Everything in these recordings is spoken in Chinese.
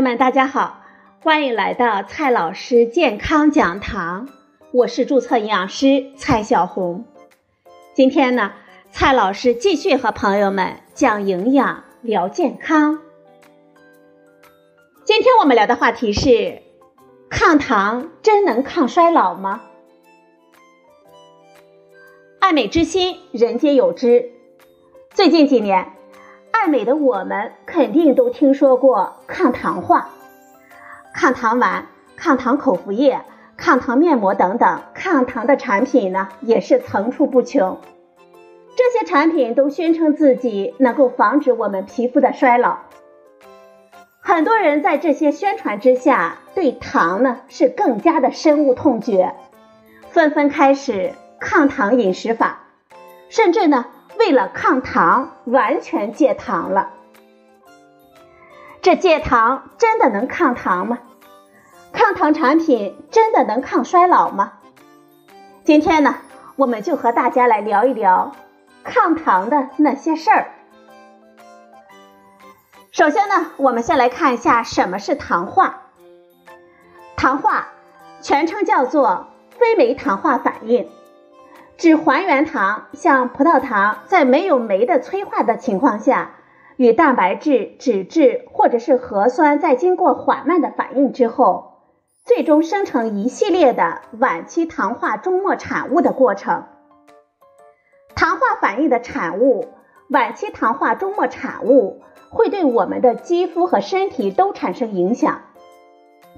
友们，大家好，欢迎来到蔡老师健康讲堂，我是注册营养师蔡小红。今天呢，蔡老师继续和朋友们讲营养、聊健康。今天我们聊的话题是：抗糖真能抗衰老吗？爱美之心，人皆有之。最近几年。爱美的我们肯定都听说过抗糖化、抗糖丸、抗糖口服液、抗糖面膜等等，抗糖的产品呢也是层出不穷。这些产品都宣称自己能够防止我们皮肤的衰老。很多人在这些宣传之下，对糖呢是更加的深恶痛绝，纷纷开始抗糖饮食法，甚至呢。为了抗糖，完全戒糖了。这戒糖真的能抗糖吗？抗糖产品真的能抗衰老吗？今天呢，我们就和大家来聊一聊抗糖的那些事儿。首先呢，我们先来看一下什么是糖化。糖化全称叫做非酶糖化反应。指还原糖，像葡萄糖，在没有酶的催化的情况下，与蛋白质、脂质或者是核酸在经过缓慢的反应之后，最终生成一系列的晚期糖化终末产物的过程。糖化反应的产物，晚期糖化终末产物会对我们的肌肤和身体都产生影响，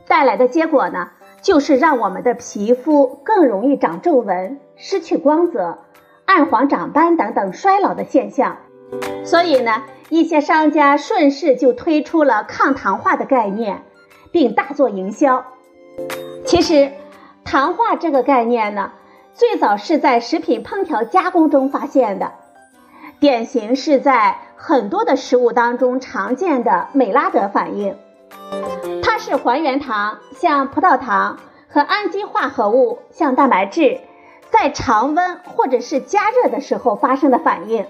带来的结果呢？就是让我们的皮肤更容易长皱纹、失去光泽、暗黄、长斑等等衰老的现象。所以呢，一些商家顺势就推出了抗糖化的概念，并大做营销。其实，糖化这个概念呢，最早是在食品烹调加工中发现的，典型是在很多的食物当中常见的美拉德反应。它是还原糖，像葡萄糖和氨基化合物，像蛋白质，在常温或者是加热的时候发生的反应，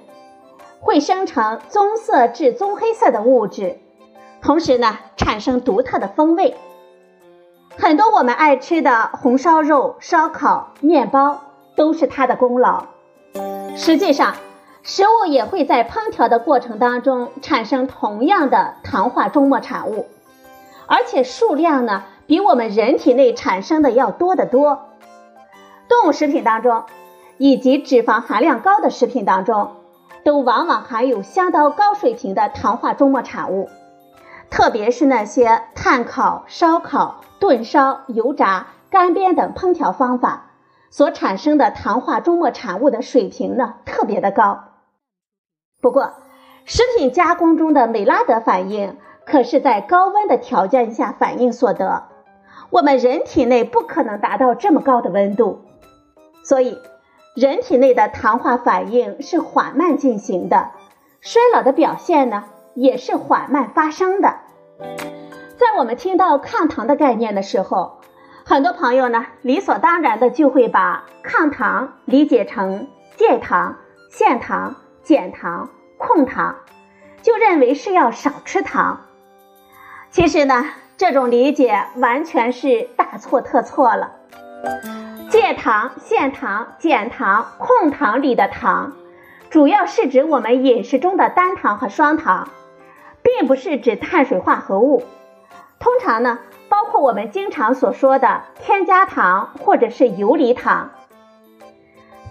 会生成棕色至棕黑色的物质，同时呢，产生独特的风味。很多我们爱吃的红烧肉、烧烤、面包都是它的功劳。实际上，食物也会在烹调的过程当中产生同样的糖化终末产物。而且数量呢，比我们人体内产生的要多得多。动物食品当中，以及脂肪含量高的食品当中，都往往含有相当高水平的糖化终末产物。特别是那些炭烤、烧烤、炖烧、油炸、干煸等烹调方法所产生的糖化终末产物的水平呢，特别的高。不过，食品加工中的美拉德反应。可是，在高温的条件下反应所得，我们人体内不可能达到这么高的温度，所以人体内的糖化反应是缓慢进行的，衰老的表现呢也是缓慢发生的。在我们听到抗糖的概念的时候，很多朋友呢理所当然的就会把抗糖理解成戒糖、限糖、减糖、控糖，就认为是要少吃糖。其实呢，这种理解完全是大错特错了。戒糖、限糖、减糖、控糖里的糖，主要是指我们饮食中的单糖和双糖，并不是指碳水化合物。通常呢，包括我们经常所说的添加糖或者是游离糖。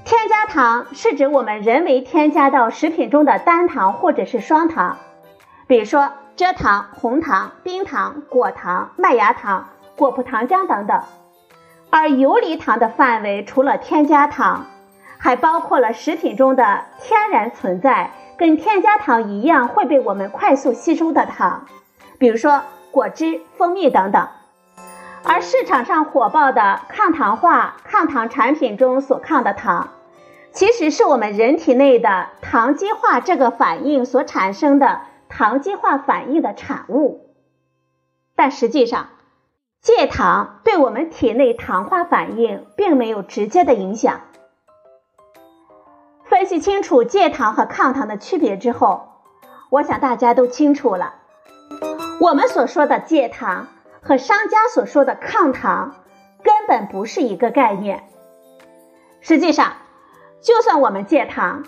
添加糖是指我们人为添加到食品中的单糖或者是双糖，比如说。蔗糖、红糖、冰糖、果糖、麦芽糖、果葡糖浆等等，而游离糖的范围除了添加糖，还包括了食品中的天然存在、跟添加糖一样会被我们快速吸收的糖，比如说果汁、蜂蜜等等。而市场上火爆的抗糖化、抗糖产品中所抗的糖，其实是我们人体内的糖基化这个反应所产生的。糖基化反应的产物，但实际上，戒糖对我们体内糖化反应并没有直接的影响。分析清楚戒糖和抗糖的区别之后，我想大家都清楚了。我们所说的戒糖和商家所说的抗糖根本不是一个概念。实际上，就算我们戒糖，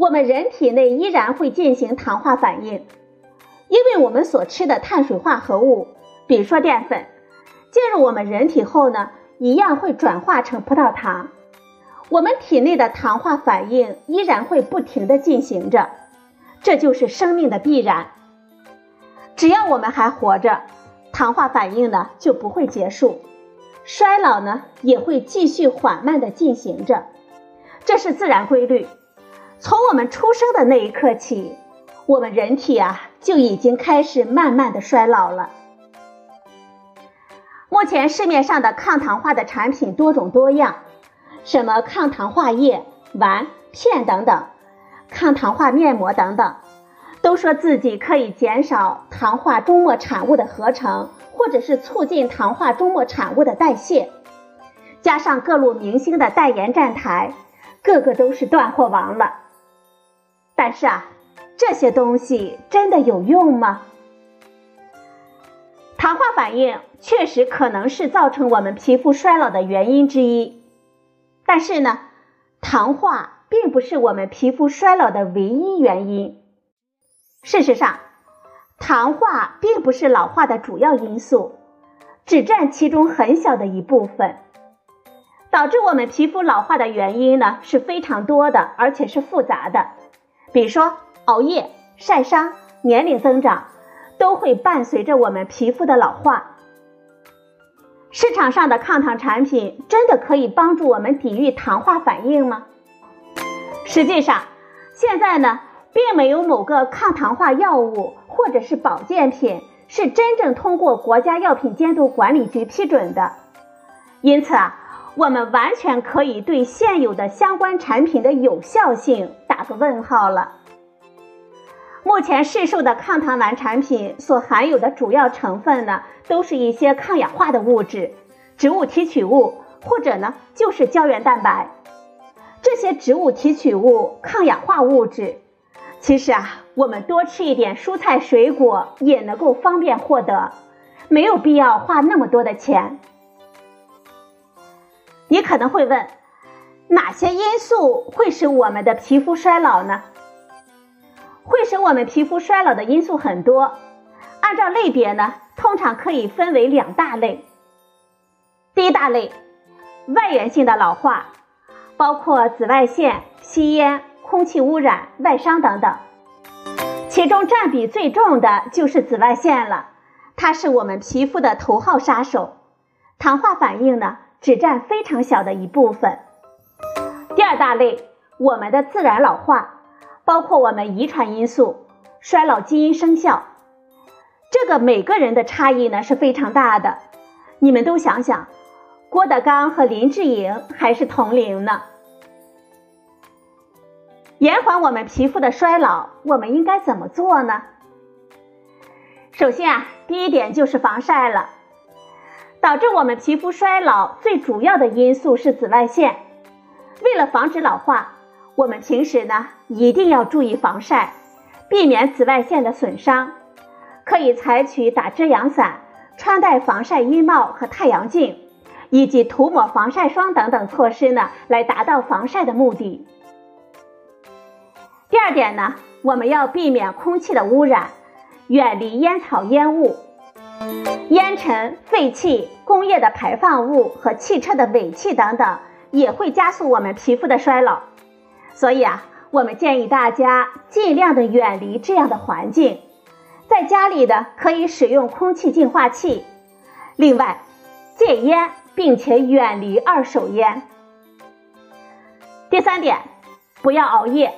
我们人体内依然会进行糖化反应，因为我们所吃的碳水化合物，比如说淀粉，进入我们人体后呢，一样会转化成葡萄糖，我们体内的糖化反应依然会不停的进行着，这就是生命的必然。只要我们还活着，糖化反应呢就不会结束，衰老呢也会继续缓慢的进行着，这是自然规律。从我们出生的那一刻起，我们人体啊就已经开始慢慢的衰老了。目前市面上的抗糖化的产品多种多样，什么抗糖化液、丸、片等等，抗糖化面膜等等。都说自己可以减少糖化终末产物的合成，或者是促进糖化终末产物的代谢。加上各路明星的代言站台，个个都是断货王了。但是啊，这些东西真的有用吗？糖化反应确实可能是造成我们皮肤衰老的原因之一，但是呢，糖化并不是我们皮肤衰老的唯一原因。事实上，糖化并不是老化的主要因素，只占其中很小的一部分。导致我们皮肤老化的原因呢是非常多的，而且是复杂的。比如说熬夜、晒伤、年龄增长，都会伴随着我们皮肤的老化。市场上的抗糖产品真的可以帮助我们抵御糖化反应吗？实际上，现在呢。并没有某个抗糖化药物或者是保健品是真正通过国家药品监督管理局批准的，因此啊，我们完全可以对现有的相关产品的有效性打个问号了。目前市售的抗糖丸产品所含有的主要成分呢，都是一些抗氧化的物质、植物提取物，或者呢就是胶原蛋白。这些植物提取物、抗氧化物质。其实啊，我们多吃一点蔬菜水果也能够方便获得，没有必要花那么多的钱。你可能会问，哪些因素会使我们的皮肤衰老呢？会使我们皮肤衰老的因素很多，按照类别呢，通常可以分为两大类。第一大类，外源性的老化，包括紫外线、吸烟。空气污染、外伤等等，其中占比最重的就是紫外线了，它是我们皮肤的头号杀手。糖化反应呢，只占非常小的一部分。第二大类，我们的自然老化，包括我们遗传因素、衰老基因生效，这个每个人的差异呢是非常大的。你们都想想，郭德纲和林志颖还是同龄呢。延缓我们皮肤的衰老，我们应该怎么做呢？首先啊，第一点就是防晒了。导致我们皮肤衰老最主要的因素是紫外线。为了防止老化，我们平时呢一定要注意防晒，避免紫外线的损伤。可以采取打遮阳伞、穿戴防晒衣帽和太阳镜，以及涂抹防晒霜等等措施呢，来达到防晒的目的。第二点呢，我们要避免空气的污染，远离烟草烟雾、烟尘、废气、工业的排放物和汽车的尾气等等，也会加速我们皮肤的衰老。所以啊，我们建议大家尽量的远离这样的环境，在家里的可以使用空气净化器。另外，戒烟，并且远离二手烟。第三点，不要熬夜。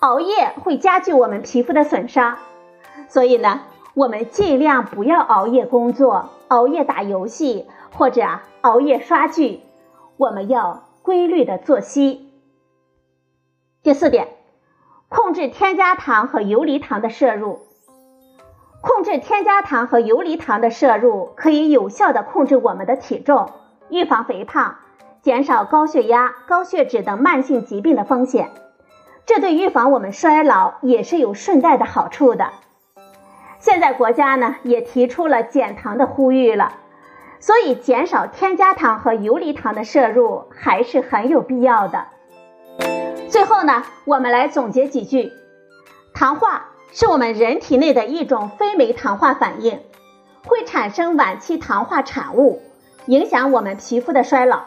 熬夜会加剧我们皮肤的损伤，所以呢，我们尽量不要熬夜工作、熬夜打游戏或者熬夜刷剧。我们要规律的作息。第四点，控制添加糖和游离糖的摄入。控制添加糖和游离糖的摄入，可以有效的控制我们的体重，预防肥胖，减少高血压、高血脂等慢性疾病的风险。这对预防我们衰老也是有顺带的好处的。现在国家呢也提出了减糖的呼吁了，所以减少添加糖和游离糖的摄入还是很有必要的。最后呢，我们来总结几句：糖化是我们人体内的一种非酶糖化反应，会产生晚期糖化产物，影响我们皮肤的衰老。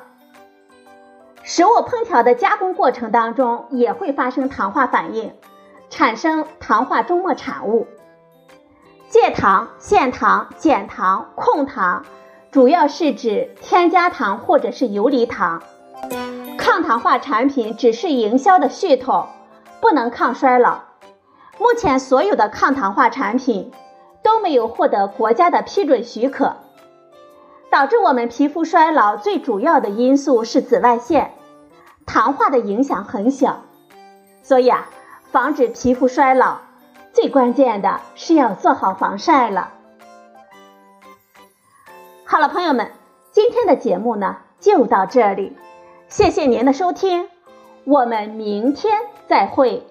食物烹调的加工过程当中也会发生糖化反应，产生糖化终末产物。戒糖、限糖、减糖、控糖，主要是指添加糖或者是游离糖。抗糖化产品只是营销的噱头，不能抗衰老。目前所有的抗糖化产品都没有获得国家的批准许可。导致我们皮肤衰老最主要的因素是紫外线，糖化的影响很小。所以啊，防止皮肤衰老。最关键的是要做好防晒了。好了，朋友们，今天的节目呢就到这里，谢谢您的收听，我们明天再会。